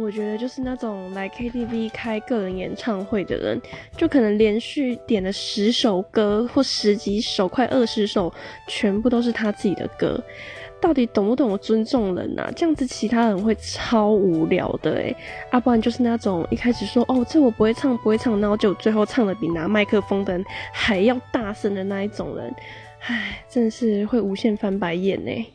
我觉得就是那种来 KTV 开个人演唱会的人，就可能连续点了十首歌或十几首，快二十首，全部都是他自己的歌。到底懂不懂我尊重人啊？这样子其他人会超无聊的诶啊，不然就是那种一开始说哦这我不会唱不会唱，然后就最后唱的比拿麦克风的人还要大声的那一种人，唉，真的是会无限翻白眼呢。